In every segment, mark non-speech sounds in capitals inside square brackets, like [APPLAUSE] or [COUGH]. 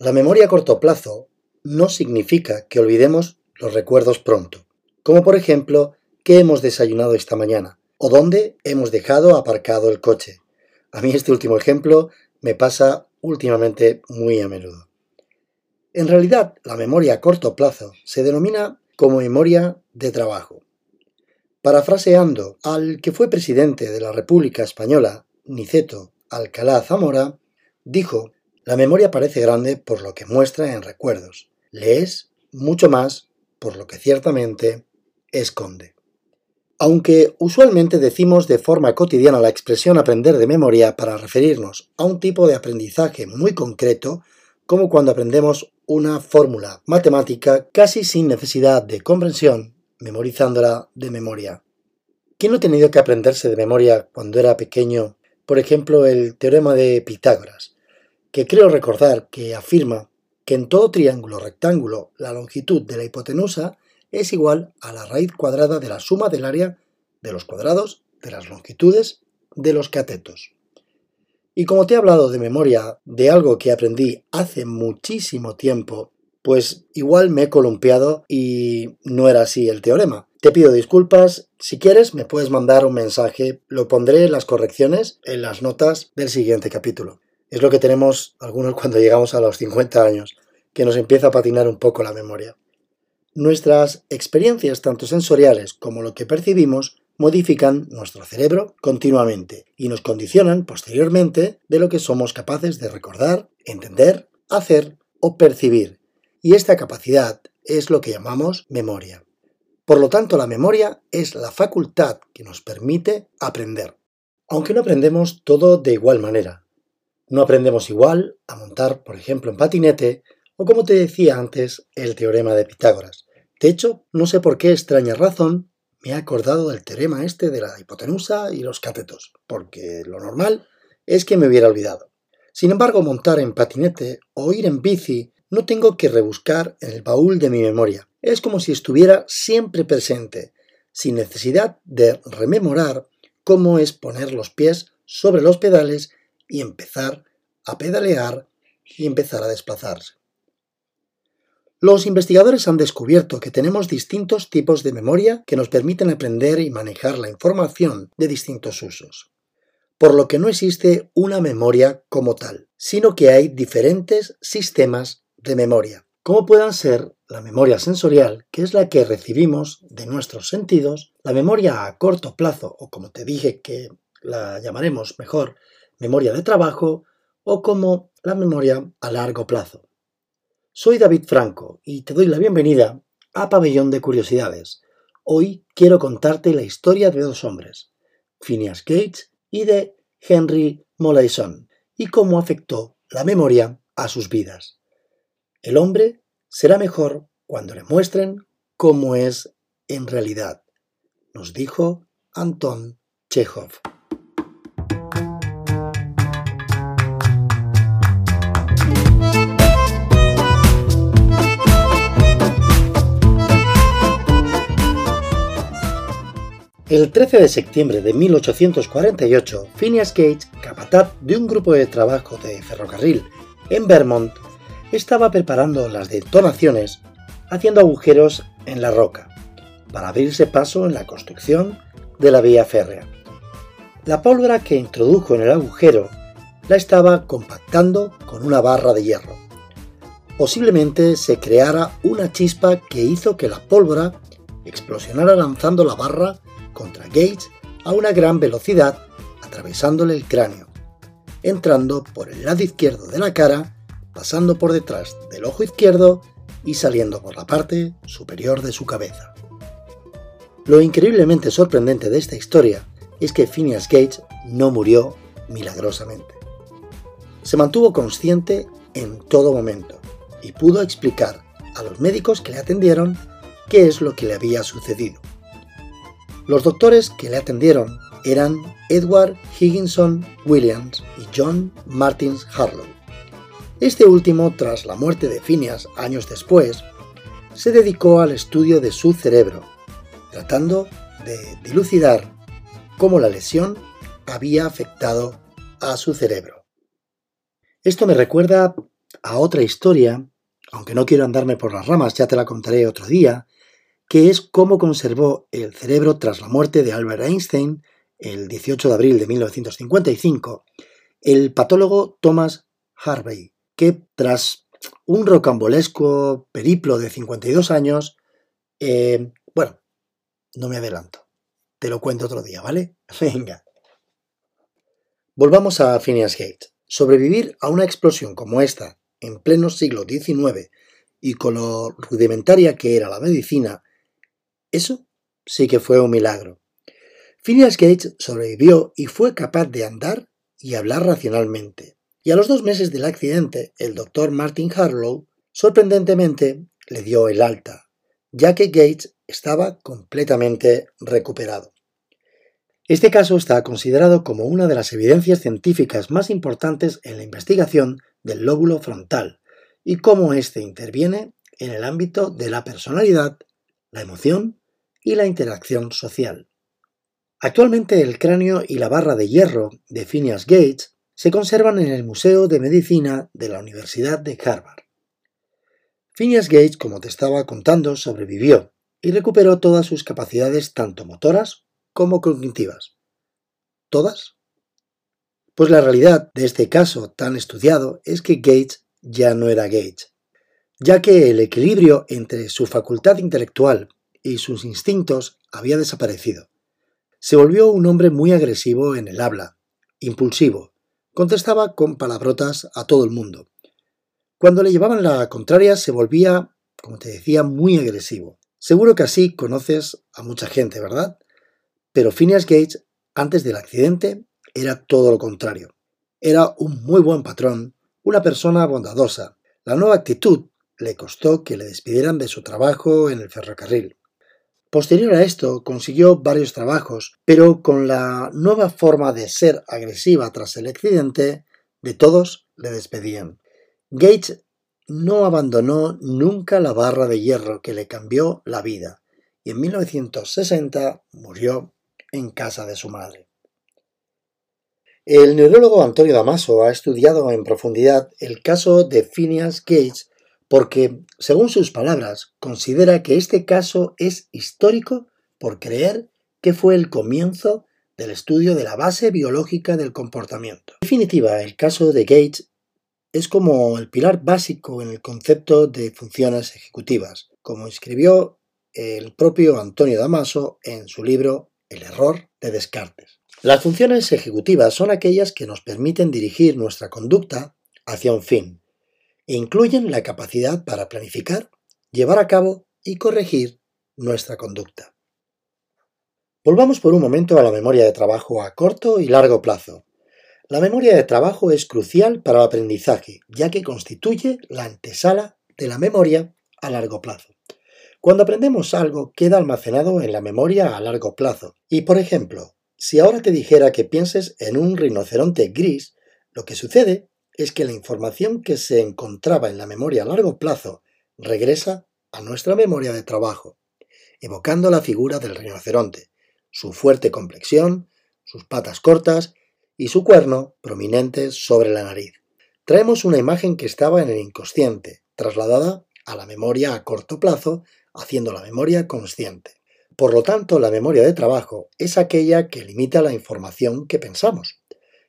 La memoria a corto plazo no significa que olvidemos los recuerdos pronto, como por ejemplo qué hemos desayunado esta mañana o dónde hemos dejado aparcado el coche. A mí este último ejemplo me pasa últimamente muy a menudo. En realidad, la memoria a corto plazo se denomina como memoria de trabajo. Parafraseando al que fue presidente de la República Española, Niceto Alcalá Zamora, dijo, la memoria parece grande por lo que muestra en recuerdos, le es mucho más por lo que ciertamente esconde. Aunque usualmente decimos de forma cotidiana la expresión aprender de memoria para referirnos a un tipo de aprendizaje muy concreto, como cuando aprendemos una fórmula matemática casi sin necesidad de comprensión, memorizándola de memoria. ¿Quién no ha tenido que aprenderse de memoria cuando era pequeño, por ejemplo, el teorema de Pitágoras, que creo recordar que afirma que en todo triángulo rectángulo la longitud de la hipotenusa es igual a la raíz cuadrada de la suma del área de los cuadrados de las longitudes de los catetos. Y como te he hablado de memoria de algo que aprendí hace muchísimo tiempo, pues igual me he columpiado y no era así el teorema. Te pido disculpas, si quieres me puedes mandar un mensaje, lo pondré en las correcciones en las notas del siguiente capítulo. Es lo que tenemos algunos cuando llegamos a los 50 años, que nos empieza a patinar un poco la memoria. Nuestras experiencias, tanto sensoriales como lo que percibimos, modifican nuestro cerebro continuamente y nos condicionan posteriormente de lo que somos capaces de recordar, entender, hacer o percibir. Y esta capacidad es lo que llamamos memoria. Por lo tanto, la memoria es la facultad que nos permite aprender. Aunque no aprendemos todo de igual manera. No aprendemos igual a montar, por ejemplo, en patinete o como te decía antes, el teorema de Pitágoras. De hecho, no sé por qué extraña razón me he acordado del teorema este de la hipotenusa y los catetos, porque lo normal es que me hubiera olvidado. Sin embargo, montar en patinete o ir en bici no tengo que rebuscar en el baúl de mi memoria. Es como si estuviera siempre presente, sin necesidad de rememorar cómo es poner los pies sobre los pedales y empezar a pedalear y empezar a desplazarse. Los investigadores han descubierto que tenemos distintos tipos de memoria que nos permiten aprender y manejar la información de distintos usos. Por lo que no existe una memoria como tal, sino que hay diferentes sistemas de memoria, como puedan ser la memoria sensorial, que es la que recibimos de nuestros sentidos, la memoria a corto plazo, o como te dije que la llamaremos mejor, memoria de trabajo, o como la memoria a largo plazo. Soy David Franco y te doy la bienvenida a Pabellón de Curiosidades. Hoy quiero contarte la historia de dos hombres, Phineas Gates y de Henry Molaison, y cómo afectó la memoria a sus vidas. El hombre será mejor cuando le muestren cómo es en realidad, nos dijo Anton Chekhov. El 13 de septiembre de 1848, Phineas Gage, capataz de un grupo de trabajo de ferrocarril en Vermont, estaba preparando las detonaciones haciendo agujeros en la roca para abrirse paso en la construcción de la vía férrea. La pólvora que introdujo en el agujero la estaba compactando con una barra de hierro. Posiblemente se creara una chispa que hizo que la pólvora explosionara lanzando la barra contra Gates a una gran velocidad, atravesándole el cráneo, entrando por el lado izquierdo de la cara, pasando por detrás del ojo izquierdo y saliendo por la parte superior de su cabeza. Lo increíblemente sorprendente de esta historia es que Phineas Gates no murió milagrosamente. Se mantuvo consciente en todo momento y pudo explicar a los médicos que le atendieron qué es lo que le había sucedido. Los doctores que le atendieron eran Edward Higginson Williams y John Martins Harlow. Este último, tras la muerte de Phineas años después, se dedicó al estudio de su cerebro, tratando de dilucidar cómo la lesión había afectado a su cerebro. Esto me recuerda a otra historia, aunque no quiero andarme por las ramas, ya te la contaré otro día, que es cómo conservó el cerebro tras la muerte de Albert Einstein el 18 de abril de 1955 el patólogo Thomas Harvey, que tras un rocambolesco periplo de 52 años, eh, bueno, no me adelanto, te lo cuento otro día, ¿vale? [LAUGHS] Venga. Volvamos a Phineas Gates. Sobrevivir a una explosión como esta en pleno siglo XIX y con lo rudimentaria que era la medicina, eso sí que fue un milagro. Phineas Gates sobrevivió y fue capaz de andar y hablar racionalmente. Y a los dos meses del accidente, el doctor Martin Harlow, sorprendentemente, le dio el alta, ya que Gates estaba completamente recuperado. Este caso está considerado como una de las evidencias científicas más importantes en la investigación del lóbulo frontal y cómo éste interviene en el ámbito de la personalidad, la emoción y la interacción social. Actualmente el cráneo y la barra de hierro de Phineas Gates se conservan en el Museo de Medicina de la Universidad de Harvard. Phineas Gates, como te estaba contando, sobrevivió y recuperó todas sus capacidades tanto motoras como cognitivas. ¿Todas? Pues la realidad de este caso tan estudiado es que Gates ya no era Gates, ya que el equilibrio entre su facultad intelectual y sus instintos había desaparecido se volvió un hombre muy agresivo en el habla, impulsivo, contestaba con palabrotas a todo el mundo. Cuando le llevaban la contraria se volvía, como te decía, muy agresivo. Seguro que así conoces a mucha gente, ¿verdad? Pero Phineas Gates, antes del accidente, era todo lo contrario. Era un muy buen patrón, una persona bondadosa. La nueva actitud le costó que le despidieran de su trabajo en el ferrocarril. Posterior a esto consiguió varios trabajos, pero con la nueva forma de ser agresiva tras el accidente, de todos le despedían. Gates no abandonó nunca la barra de hierro que le cambió la vida y en 1960 murió en casa de su madre. El neurólogo Antonio Damaso ha estudiado en profundidad el caso de Phineas Gates porque, según sus palabras, considera que este caso es histórico por creer que fue el comienzo del estudio de la base biológica del comportamiento. En definitiva, el caso de Gates es como el pilar básico en el concepto de funciones ejecutivas, como escribió el propio Antonio Damaso en su libro El error de Descartes. Las funciones ejecutivas son aquellas que nos permiten dirigir nuestra conducta hacia un fin, e incluyen la capacidad para planificar, llevar a cabo y corregir nuestra conducta. Volvamos por un momento a la memoria de trabajo a corto y largo plazo. La memoria de trabajo es crucial para el aprendizaje, ya que constituye la antesala de la memoria a largo plazo. Cuando aprendemos algo, queda almacenado en la memoria a largo plazo. Y, por ejemplo, si ahora te dijera que pienses en un rinoceronte gris, lo que sucede es que la información que se encontraba en la memoria a largo plazo regresa a nuestra memoria de trabajo, evocando la figura del rinoceronte, su fuerte complexión, sus patas cortas y su cuerno prominente sobre la nariz. Traemos una imagen que estaba en el inconsciente, trasladada a la memoria a corto plazo, haciendo la memoria consciente. Por lo tanto, la memoria de trabajo es aquella que limita la información que pensamos.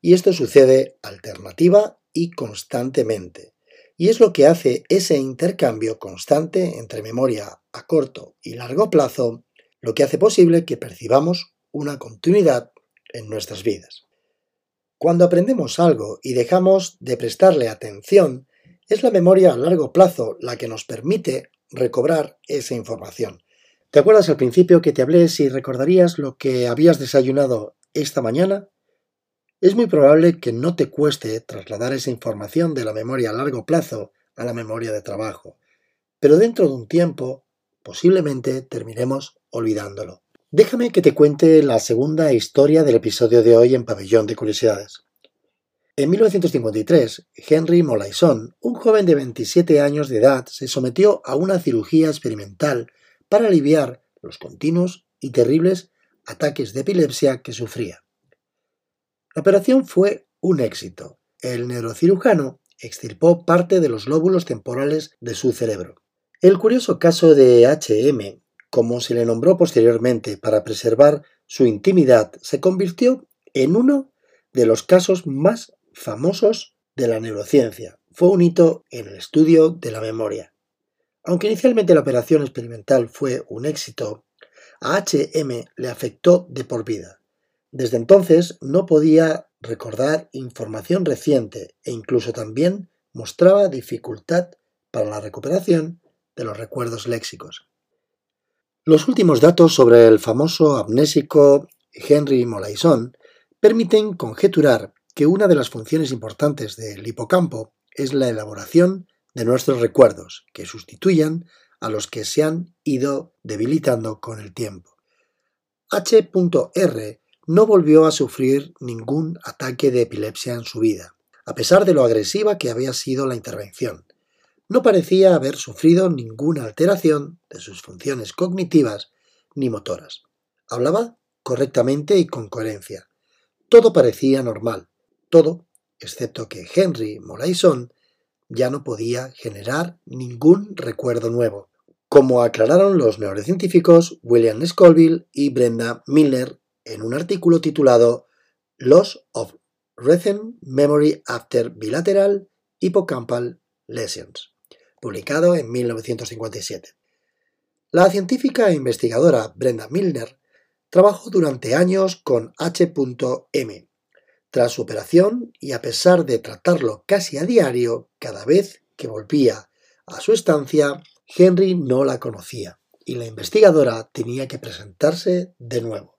Y esto sucede alternativa y constantemente. Y es lo que hace ese intercambio constante entre memoria a corto y largo plazo, lo que hace posible que percibamos una continuidad en nuestras vidas. Cuando aprendemos algo y dejamos de prestarle atención, es la memoria a largo plazo la que nos permite recobrar esa información. ¿Te acuerdas al principio que te hablé si recordarías lo que habías desayunado esta mañana? Es muy probable que no te cueste trasladar esa información de la memoria a largo plazo a la memoria de trabajo, pero dentro de un tiempo posiblemente terminemos olvidándolo. Déjame que te cuente la segunda historia del episodio de hoy en Pabellón de Curiosidades. En 1953, Henry Molaison, un joven de 27 años de edad, se sometió a una cirugía experimental para aliviar los continuos y terribles ataques de epilepsia que sufría. La operación fue un éxito. El neurocirujano extirpó parte de los lóbulos temporales de su cerebro. El curioso caso de HM, como se le nombró posteriormente para preservar su intimidad, se convirtió en uno de los casos más famosos de la neurociencia. Fue un hito en el estudio de la memoria. Aunque inicialmente la operación experimental fue un éxito, a HM le afectó de por vida. Desde entonces no podía recordar información reciente e incluso también mostraba dificultad para la recuperación de los recuerdos léxicos. Los últimos datos sobre el famoso amnésico Henry Molaison permiten conjeturar que una de las funciones importantes del hipocampo es la elaboración de nuestros recuerdos, que sustituyan a los que se han ido debilitando con el tiempo. H.R. no volvió a sufrir ningún ataque de epilepsia en su vida, a pesar de lo agresiva que había sido la intervención. No parecía haber sufrido ninguna alteración de sus funciones cognitivas ni motoras. Hablaba correctamente y con coherencia. Todo parecía normal, todo, excepto que Henry Molaison ya no podía generar ningún recuerdo nuevo, como aclararon los neurocientíficos William Scoville y Brenda Milner en un artículo titulado Loss of Recent Memory After Bilateral Hippocampal Lesions, publicado en 1957. La científica e investigadora Brenda Milner trabajó durante años con H.M. Tras su operación, y a pesar de tratarlo casi a diario, cada vez que volvía a su estancia, Henry no la conocía y la investigadora tenía que presentarse de nuevo.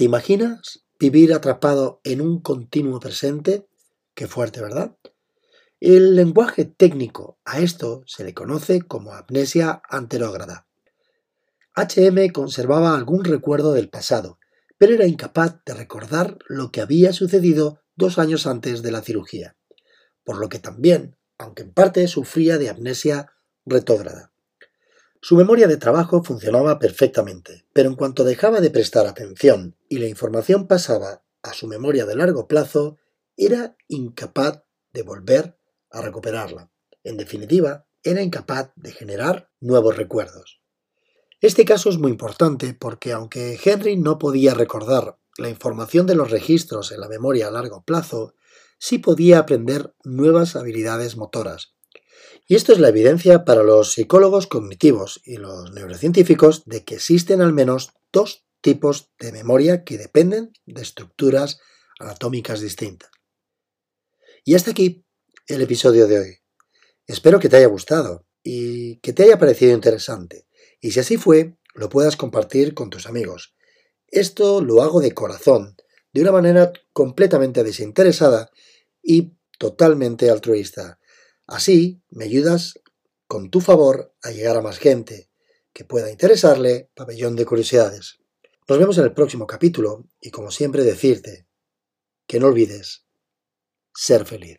¿Te imaginas vivir atrapado en un continuo presente? Qué fuerte, ¿verdad? El lenguaje técnico a esto se le conoce como amnesia anterógrada. HM conservaba algún recuerdo del pasado, pero era incapaz de recordar lo que había sucedido dos años antes de la cirugía, por lo que también, aunque en parte, sufría de amnesia retógrada. Su memoria de trabajo funcionaba perfectamente, pero en cuanto dejaba de prestar atención y la información pasaba a su memoria de largo plazo, era incapaz de volver a recuperarla. En definitiva, era incapaz de generar nuevos recuerdos. Este caso es muy importante porque aunque Henry no podía recordar la información de los registros en la memoria a largo plazo, sí podía aprender nuevas habilidades motoras, y esto es la evidencia para los psicólogos cognitivos y los neurocientíficos de que existen al menos dos tipos de memoria que dependen de estructuras anatómicas distintas. Y hasta aquí el episodio de hoy. Espero que te haya gustado y que te haya parecido interesante. Y si así fue, lo puedas compartir con tus amigos. Esto lo hago de corazón, de una manera completamente desinteresada y totalmente altruista Así me ayudas con tu favor a llegar a más gente que pueda interesarle Pabellón de Curiosidades. Nos vemos en el próximo capítulo y como siempre decirte que no olvides ser feliz.